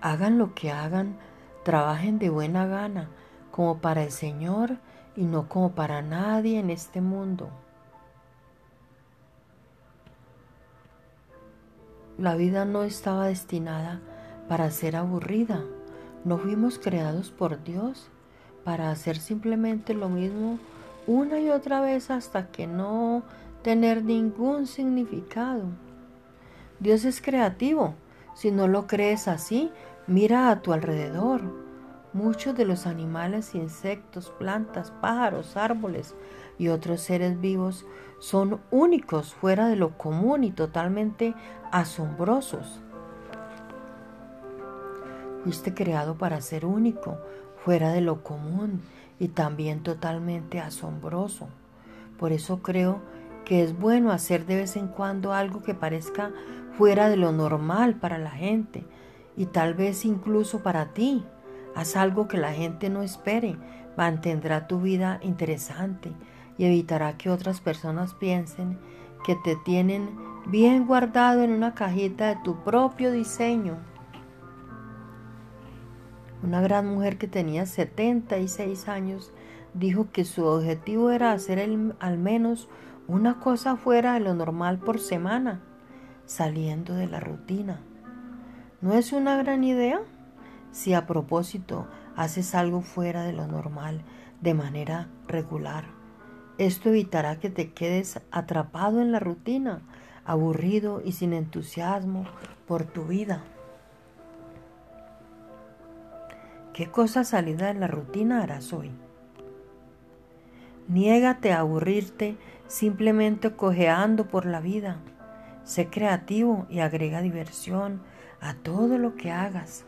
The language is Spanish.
Hagan lo que hagan, trabajen de buena gana, como para el Señor y no como para nadie en este mundo. La vida no estaba destinada para ser aburrida. No fuimos creados por Dios para hacer simplemente lo mismo una y otra vez hasta que no tener ningún significado. Dios es creativo. Si no lo crees así, mira a tu alrededor. Muchos de los animales, insectos, plantas, pájaros, árboles y otros seres vivos son únicos, fuera de lo común y totalmente asombrosos. Fuiste creado para ser único, fuera de lo común y también totalmente asombroso. Por eso creo que es bueno hacer de vez en cuando algo que parezca fuera de lo normal para la gente y tal vez incluso para ti. Haz algo que la gente no espere, mantendrá tu vida interesante y evitará que otras personas piensen que te tienen bien guardado en una cajita de tu propio diseño. Una gran mujer que tenía 76 años dijo que su objetivo era hacer al menos una cosa fuera de lo normal por semana, saliendo de la rutina. ¿No es una gran idea? Si a propósito haces algo fuera de lo normal de manera regular, esto evitará que te quedes atrapado en la rutina, aburrido y sin entusiasmo por tu vida. ¿Qué cosa salida de la rutina harás hoy? Niégate a aburrirte simplemente cojeando por la vida. Sé creativo y agrega diversión a todo lo que hagas.